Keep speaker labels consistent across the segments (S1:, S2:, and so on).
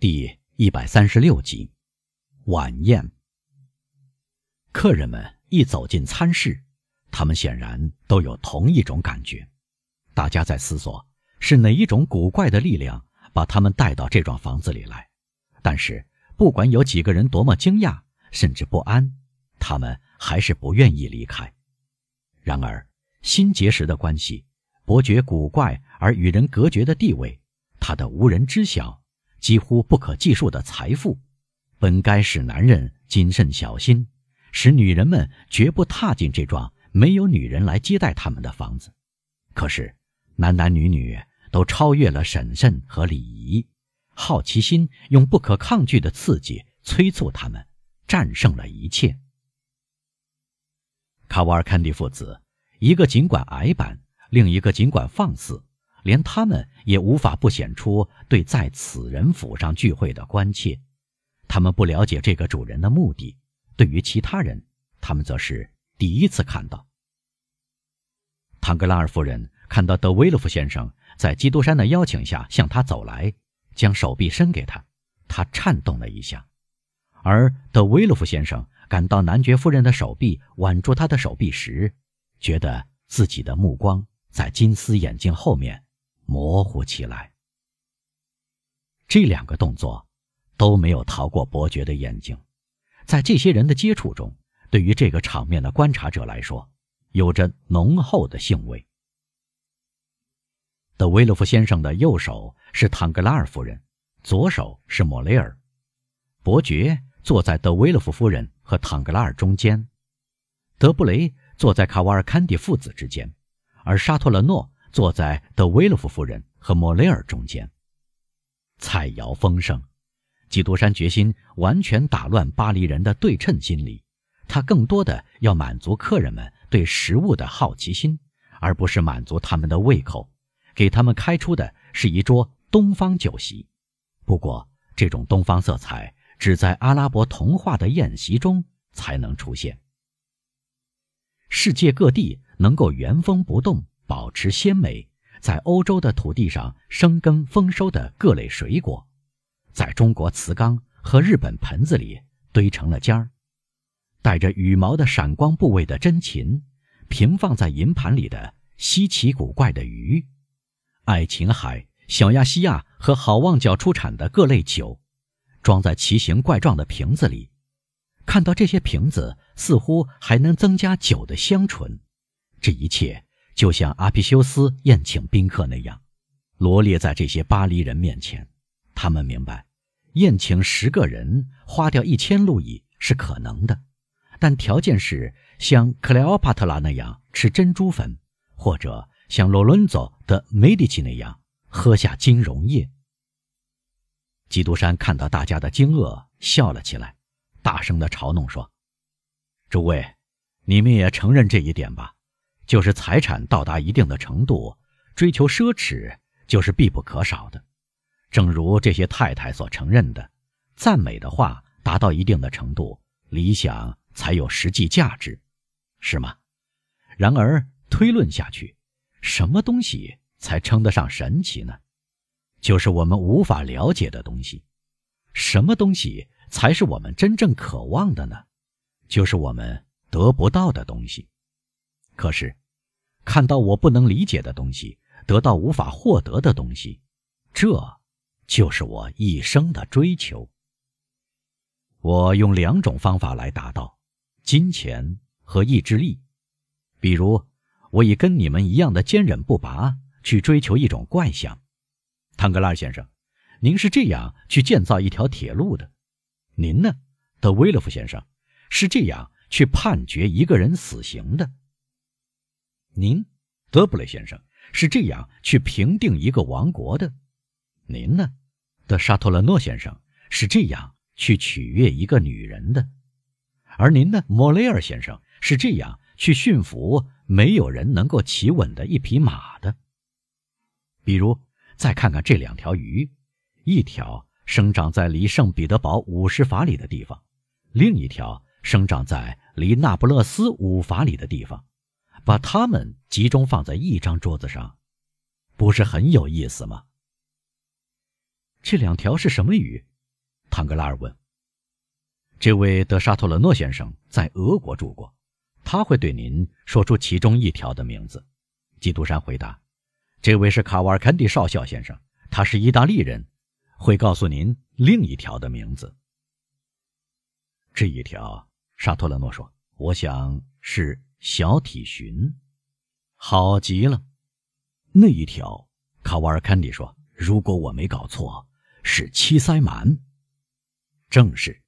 S1: 第一百三十六集，晚宴。客人们一走进餐室，他们显然都有同一种感觉。大家在思索，是哪一种古怪的力量把他们带到这幢房子里来。但是，不管有几个人多么惊讶，甚至不安，他们还是不愿意离开。然而，新结识的关系，伯爵古怪而与人隔绝的地位，他的无人知晓。几乎不可计数的财富，本该使男人谨慎小心，使女人们绝不踏进这幢没有女人来接待他们的房子。可是，男男女女都超越了审慎和礼仪，好奇心用不可抗拒的刺激催促他们，战胜了一切。卡瓦尔坎蒂父子，一个尽管矮板，另一个尽管放肆。连他们也无法不显出对在此人府上聚会的关切，他们不了解这个主人的目的。对于其他人，他们则是第一次看到。唐格拉尔夫人看到德威洛夫先生在基督山的邀请下向他走来，将手臂伸给他，他颤动了一下；而德威洛夫先生感到男爵夫人的手臂挽住他的手臂时，觉得自己的目光在金丝眼镜后面。模糊起来。这两个动作都没有逃过伯爵的眼睛。在这些人的接触中，对于这个场面的观察者来说，有着浓厚的兴味。德维洛夫先生的右手是唐格拉尔夫人，左手是莫雷尔。伯爵坐在德维洛夫夫人和唐格拉尔中间，德布雷坐在卡瓦尔坎蒂父子之间，而沙托勒诺。坐在德维洛夫夫人和莫雷尔中间，菜肴丰盛。基督山决心完全打乱巴黎人的对称心理，他更多的要满足客人们对食物的好奇心，而不是满足他们的胃口。给他们开出的是一桌东方酒席，不过这种东方色彩只在阿拉伯童话的宴席中才能出现。世界各地能够原封不动。保持鲜美，在欧洲的土地上生根丰收的各类水果，在中国瓷缸和日本盆子里堆成了尖儿；带着羽毛的闪光部位的珍禽，平放在银盘里的稀奇古怪的鱼，爱琴海、小亚细亚和好望角出产的各类酒，装在奇形怪状的瓶子里。看到这些瓶子，似乎还能增加酒的香醇。这一切。就像阿皮修斯宴请宾客那样，罗列在这些巴黎人面前。他们明白，宴请十个人花掉一千路易是可能的，但条件是像克莱奥帕特拉那样吃珍珠粉，或者像罗伦佐的梅迪奇那样喝下金溶液。基督山看到大家的惊愕，笑了起来，大声地嘲弄说：“诸位，你们也承认这一点吧？”就是财产到达一定的程度，追求奢侈就是必不可少的。正如这些太太所承认的，赞美的话达到一定的程度，理想才有实际价值，是吗？然而推论下去，什么东西才称得上神奇呢？就是我们无法了解的东西。什么东西才是我们真正渴望的呢？就是我们得不到的东西。可是。看到我不能理解的东西，得到无法获得的东西，这就是我一生的追求。我用两种方法来达到：金钱和意志力。比如，我以跟你们一样的坚韧不拔去追求一种怪象。汤格拉先生，您是这样去建造一条铁路的；您呢，德威勒夫先生，是这样去判决一个人死刑的。您，德布雷先生是这样去平定一个王国的；您呢，德沙托勒诺先生是这样去取悦一个女人的；而您呢，莫雷尔先生是这样去驯服没有人能够骑稳的一匹马的。比如，再看看这两条鱼，一条生长在离圣彼得堡五十法里的地方，另一条生长在离那不勒斯五法里的地方。把它们集中放在一张桌子上，不是很有意思吗？这两条是什么鱼？唐格拉尔问。这位德沙托勒诺先生在俄国住过，他会对您说出其中一条的名字。基督山回答：“这位是卡瓦尔坎蒂少校先生，他是意大利人，会告诉您另一条的名字。”这一条，沙托勒诺说：“我想是小体鲟。”好极了，那一条，卡瓦尔坎蒂说：“如果我没搞错，是七鳃鳗。”正是。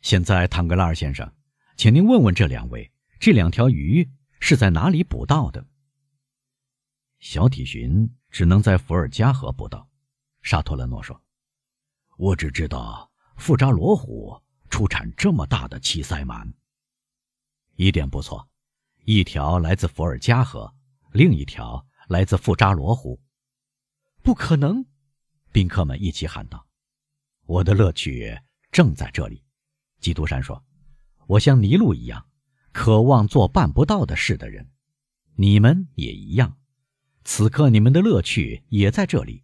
S1: 现在，唐格拉尔先生，请您问问这两位，这两条鱼是在哪里捕到的？小体鲟只能在伏尔加河捕到，沙托勒诺说：“我只知道富扎罗湖出产这么大的七鳃鳗。”一点不错，一条来自伏尔加河，另一条来自富扎罗湖。不可能！宾客们一起喊道：“我的乐趣正在这里。”基督山说：“我像尼禄一样，渴望做办不到的事的人，你们也一样。此刻你们的乐趣也在这里。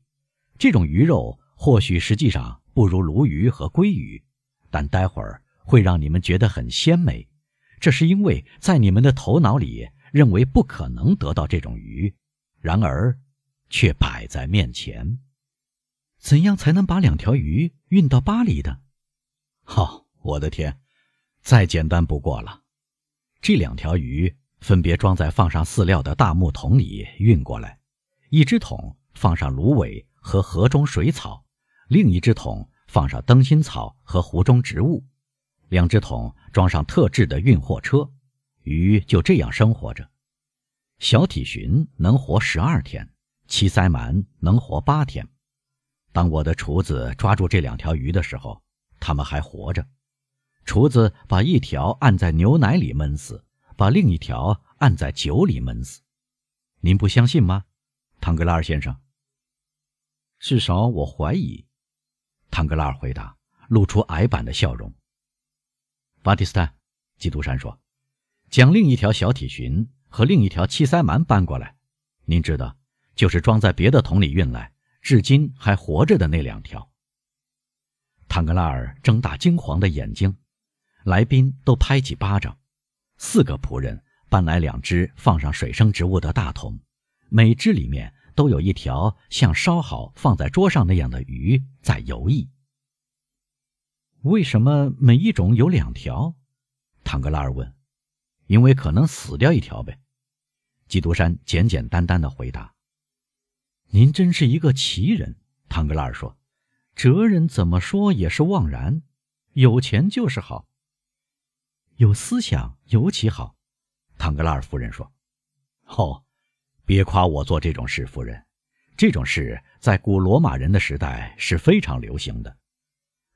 S1: 这种鱼肉或许实际上不如鲈鱼和鲑鱼，但待会儿会让你们觉得很鲜美。这是因为在你们的头脑里认为不可能得到这种鱼，然而却摆在面前。怎样才能把两条鱼运到巴黎的？好。”我的天，再简单不过了。这两条鱼分别装在放上饲料的大木桶里运过来，一只桶放上芦苇和河中水草，另一只桶放上灯芯草和湖中植物。两只桶装上特制的运货车，鱼就这样生活着。小体鲟能活十二天，七鳃鳗能活八天。当我的厨子抓住这两条鱼的时候，它们还活着。厨子把一条按在牛奶里闷死，把另一条按在酒里闷死。您不相信吗，唐格拉尔先生？至少我怀疑。唐格拉尔回答，露出矮板的笑容。巴蒂斯坦，基督山说：“将另一条小体鲟和另一条七鳃鳗搬过来。您知道，就是装在别的桶里运来，至今还活着的那两条。”唐格拉尔睁大惊黄的眼睛。来宾都拍起巴掌，四个仆人搬来两只放上水生植物的大桶，每只里面都有一条像烧好放在桌上那样的鱼在游弋。为什么每一种有两条？唐格拉尔问。因为可能死掉一条呗。基督山简简单单的回答。您真是一个奇人，唐格拉尔说。哲人怎么说也是枉然，有钱就是好。有思想尤其好，唐格拉尔夫人说：“哦，别夸我做这种事，夫人。这种事在古罗马人的时代是非常流行的。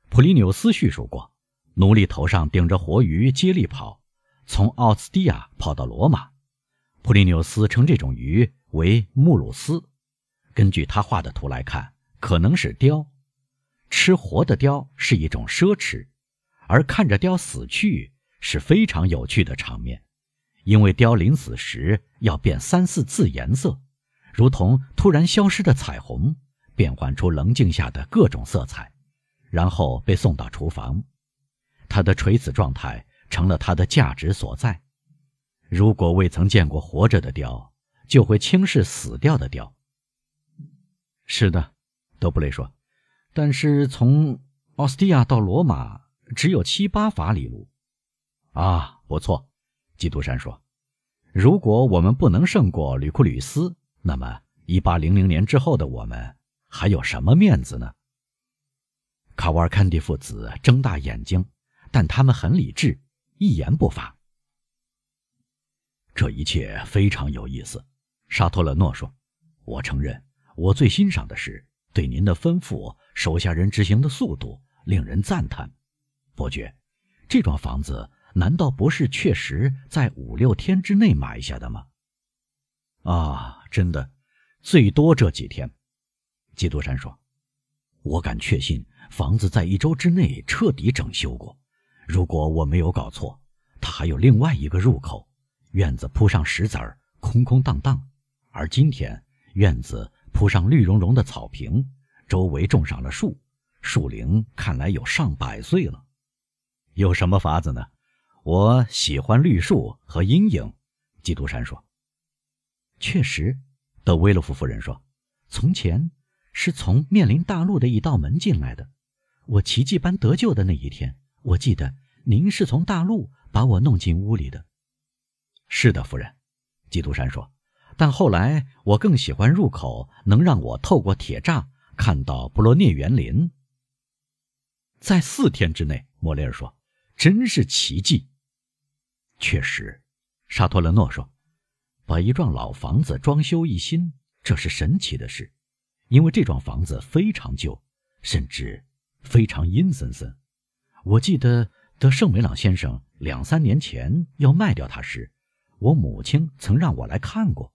S1: 普利纽斯叙述过，奴隶头上顶着活鱼接力跑，从奥斯蒂亚跑到罗马。普利纽斯称这种鱼为穆鲁斯。根据他画的图来看，可能是雕。吃活的雕是一种奢侈，而看着雕死去。”是非常有趣的场面，因为雕临死时要变三四次颜色，如同突然消失的彩虹，变换出棱镜下的各种色彩，然后被送到厨房。他的垂死状态成了他的价值所在。如果未曾见过活着的雕，就会轻视死掉的雕。是的，德布雷说，但是从奥斯蒂亚到罗马只有七八法里路。啊，不错，基督山说：“如果我们不能胜过吕库吕斯，那么一八零零年之后的我们还有什么面子呢？”卡瓦尔坎蒂父子睁大眼睛，但他们很理智，一言不发。这一切非常有意思，沙托勒诺说：“我承认，我最欣赏的是对您的吩咐，手下人执行的速度令人赞叹。伯爵，这幢房子。”难道不是确实在五六天之内买下的吗？啊，真的，最多这几天。基督山说：“我敢确信，房子在一周之内彻底整修过。如果我没有搞错，它还有另外一个入口。院子铺上石子儿，空空荡荡；而今天，院子铺上绿茸茸的草坪，周围种上了树，树龄看来有上百岁了。有什么法子呢？我喜欢绿树和阴影。基督山说：“确实。”德威勒夫夫人说：“从前是从面临大陆的一道门进来的。我奇迹般得救的那一天，我记得您是从大陆把我弄进屋里的。”是的，夫人。基督山说。但后来我更喜欢入口能让我透过铁栅看到布罗涅园林。在四天之内，莫雷尔说：“真是奇迹。”确实，沙托勒诺说：“把一幢老房子装修一新，这是神奇的事，因为这幢房子非常旧，甚至非常阴森森。我记得德圣梅朗先生两三年前要卖掉它时，我母亲曾让我来看过。”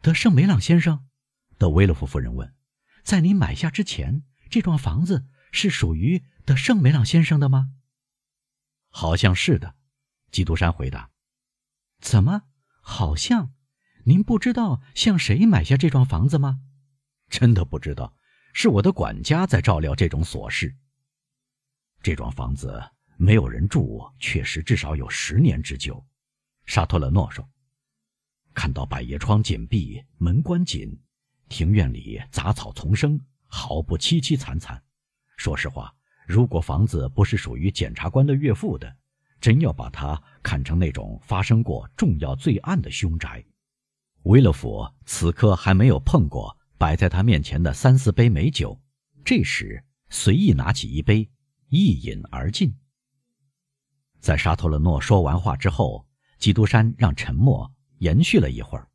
S1: 德圣梅朗先生，德威勒夫夫人问：“在你买下之前，这幢房子是属于德圣梅朗先生的吗？”“好像是的。”基督山回答。“怎么？好像？您不知道向谁买下这幢房子吗？”“真的不知道，是我的管家在照料这种琐事。”“这幢房子没有人住，确实至少有十年之久。”沙托勒诺说。看到百叶窗紧闭，门关紧，庭院里杂草丛生，毫不凄凄惨惨。说实话，如果房子不是属于检察官的岳父的，真要把它看成那种发生过重要罪案的凶宅。威勒府此刻还没有碰过摆在他面前的三四杯美酒，这时随意拿起一杯，一饮而尽。在沙托勒诺说完话之后，基督山让沉默。延续了一会儿，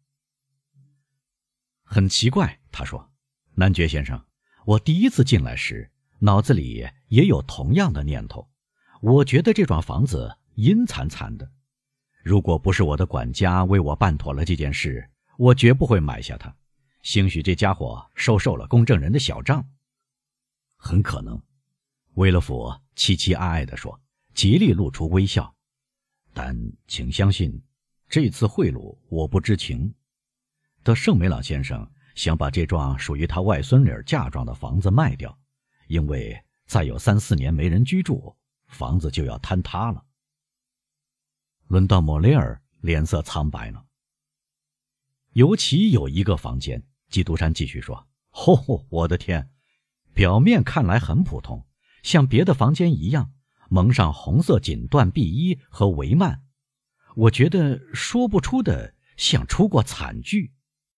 S1: 很奇怪，他说：“男爵先生，我第一次进来时，脑子里也有同样的念头。我觉得这幢房子阴惨惨的。如果不是我的管家为我办妥了这件事，我绝不会买下它。兴许这家伙收受了公证人的小账，很可能。”威勒福凄凄哀哀地说，极力露出微笑。但请相信。这次贿赂我不知情，德圣梅朗先生想把这幢属于他外孙女嫁妆的房子卖掉，因为再有三四年没人居住，房子就要坍塌了。轮到莫雷尔，脸色苍白了。尤其有一个房间，基督山继续说：“哦，我的天，表面看来很普通，像别的房间一样，蒙上红色锦缎壁衣和帷幔。”我觉得说不出的，像出过惨剧。